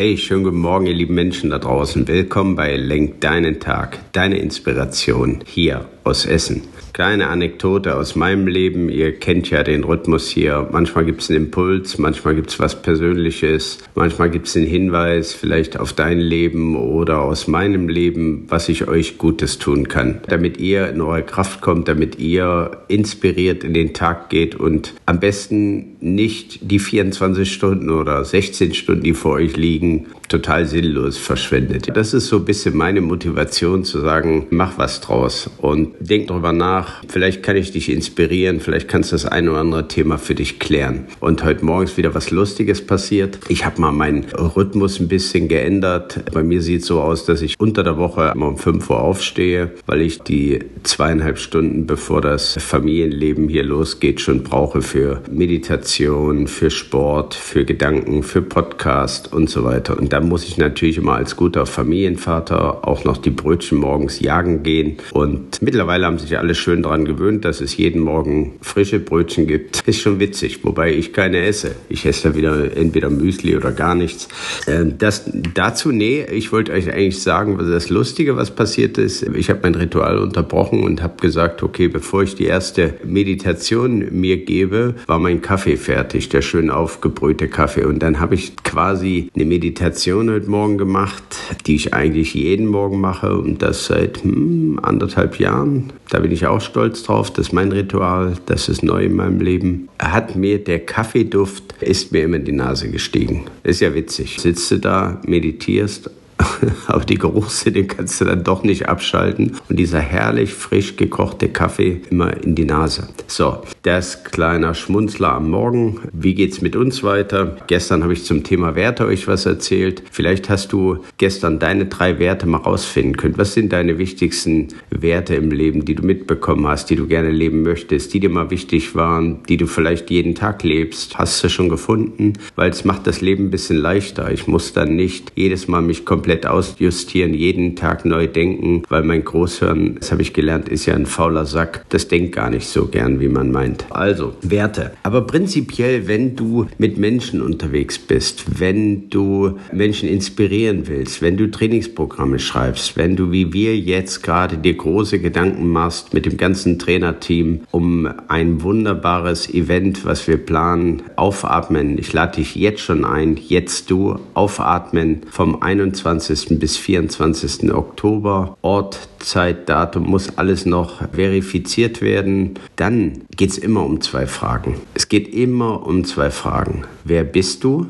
Hey, schönen guten Morgen, ihr lieben Menschen da draußen. Willkommen bei Lenk deinen Tag, deine Inspiration hier aus Essen kleine Anekdote aus meinem Leben. Ihr kennt ja den Rhythmus hier. Manchmal gibt es einen Impuls, manchmal gibt es was Persönliches, manchmal gibt es einen Hinweis vielleicht auf dein Leben oder aus meinem Leben, was ich euch Gutes tun kann, damit ihr in eure Kraft kommt, damit ihr inspiriert in den Tag geht und am besten nicht die 24 Stunden oder 16 Stunden, die vor euch liegen, total sinnlos verschwendet. Das ist so ein bisschen meine Motivation zu sagen, mach was draus und denk darüber nach. Vielleicht kann ich dich inspirieren, vielleicht kannst du das ein oder andere Thema für dich klären. Und heute Morgen ist wieder was Lustiges passiert. Ich habe mal meinen Rhythmus ein bisschen geändert. Bei mir sieht es so aus, dass ich unter der Woche immer um 5 Uhr aufstehe, weil ich die zweieinhalb Stunden, bevor das Familienleben hier losgeht, schon brauche für Meditation, für Sport, für Gedanken, für Podcast und so weiter. Und da muss ich natürlich immer als guter Familienvater auch noch die Brötchen morgens jagen gehen. Und mittlerweile haben sich alle schön daran gewöhnt, dass es jeden Morgen frische Brötchen gibt. Ist schon witzig, wobei ich keine esse. Ich esse da wieder entweder Müsli oder gar nichts. Ähm, das dazu, nee, ich wollte euch eigentlich sagen, was das Lustige, was passiert ist. Ich habe mein Ritual unterbrochen und habe gesagt, okay, bevor ich die erste Meditation mir gebe, war mein Kaffee fertig, der schön aufgebrühte Kaffee. Und dann habe ich quasi eine Meditation Meditation heute Morgen gemacht, die ich eigentlich jeden Morgen mache und das seit hm, anderthalb Jahren. Da bin ich auch stolz drauf. Das ist mein Ritual, das ist neu in meinem Leben. Hat mir der Kaffeeduft, ist mir immer in die Nase gestiegen. ist ja witzig. Sitzt du da, meditierst aber die Geruchssinne kannst du dann doch nicht abschalten. Und dieser herrlich frisch gekochte Kaffee immer in die Nase. So, das kleiner Schmunzler am Morgen. Wie geht's mit uns weiter? Gestern habe ich zum Thema Werte euch was erzählt. Vielleicht hast du gestern deine drei Werte mal rausfinden können. Was sind deine wichtigsten Werte im Leben, die du mitbekommen hast, die du gerne leben möchtest, die dir mal wichtig waren, die du vielleicht jeden Tag lebst? Hast du schon gefunden? Weil es macht das Leben ein bisschen leichter. Ich muss dann nicht jedes Mal mich komplett ausjustieren, jeden Tag neu denken, weil mein Großhirn, das habe ich gelernt, ist ja ein fauler Sack. Das denkt gar nicht so gern, wie man meint. Also, Werte. Aber prinzipiell, wenn du mit Menschen unterwegs bist, wenn du Menschen inspirieren willst, wenn du Trainingsprogramme schreibst, wenn du wie wir jetzt gerade dir große Gedanken machst mit dem ganzen Trainerteam um ein wunderbares Event, was wir planen, aufatmen. Ich lade dich jetzt schon ein, jetzt du aufatmen vom 21 21. bis 24. Oktober. Ort, Zeit, Datum muss alles noch verifiziert werden. Dann geht immer um zwei Fragen. Es geht immer um zwei Fragen. Wer bist du?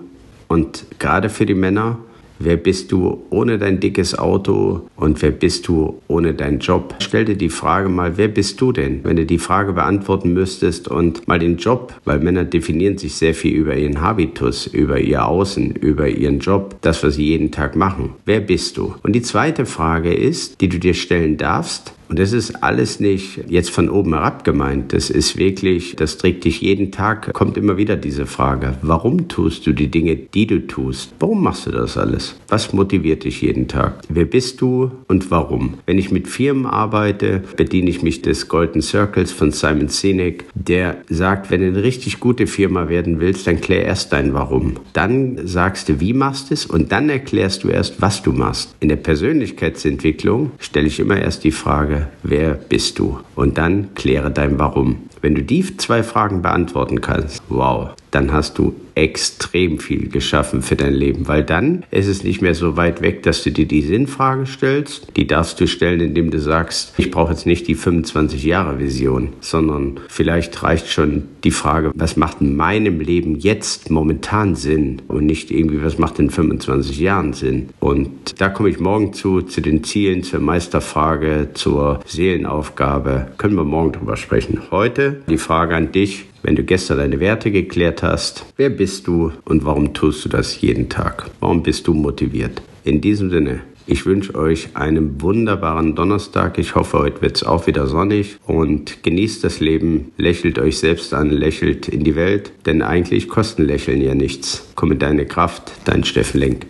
Und gerade für die Männer, Wer bist du ohne dein dickes Auto und wer bist du ohne deinen Job? Stell dir die Frage mal, wer bist du denn? Wenn du die Frage beantworten müsstest und mal den Job, weil Männer definieren sich sehr viel über ihren Habitus, über ihr Außen, über ihren Job, das, was sie jeden Tag machen. Wer bist du? Und die zweite Frage ist, die du dir stellen darfst, und das ist alles nicht jetzt von oben herab gemeint. Das ist wirklich, das trägt dich jeden Tag, kommt immer wieder diese Frage. Warum tust du die Dinge, die du tust? Warum machst du das alles? Was motiviert dich jeden Tag? Wer bist du und warum? Wenn ich mit Firmen arbeite, bediene ich mich des Golden Circles von Simon Sinek, der sagt, wenn du eine richtig gute Firma werden willst, dann klär erst dein Warum. Dann sagst du, wie machst du es und dann erklärst du erst, was du machst. In der Persönlichkeitsentwicklung stelle ich immer erst die Frage, wer bist du? Und dann kläre dein Warum. Wenn du die zwei Fragen beantworten kannst, wow, dann hast du extrem viel geschaffen für dein Leben, weil dann ist es nicht mehr so weit weg, dass du dir die Sinnfrage stellst. Die darfst du stellen, indem du sagst, ich brauche jetzt nicht die 25 Jahre Vision, sondern vielleicht reicht schon die Frage, was macht in meinem Leben jetzt momentan Sinn und nicht irgendwie, was macht in 25 Jahren Sinn. Und da komme ich morgen zu, zu den Zielen, zur Meisterfrage, zur Seelenaufgabe. Können wir morgen drüber sprechen. Heute die Frage an dich, wenn du gestern deine Werte geklärt hast, wer bist du und warum tust du das jeden Tag? Warum bist du motiviert? In diesem Sinne, Ich wünsche euch einen wunderbaren Donnerstag. Ich hoffe, heute wird es auch wieder sonnig und genießt das Leben, lächelt euch selbst an, lächelt in die Welt, denn eigentlich kosten Lächeln ja nichts. Komm in deine Kraft, dein Steffen Lenk.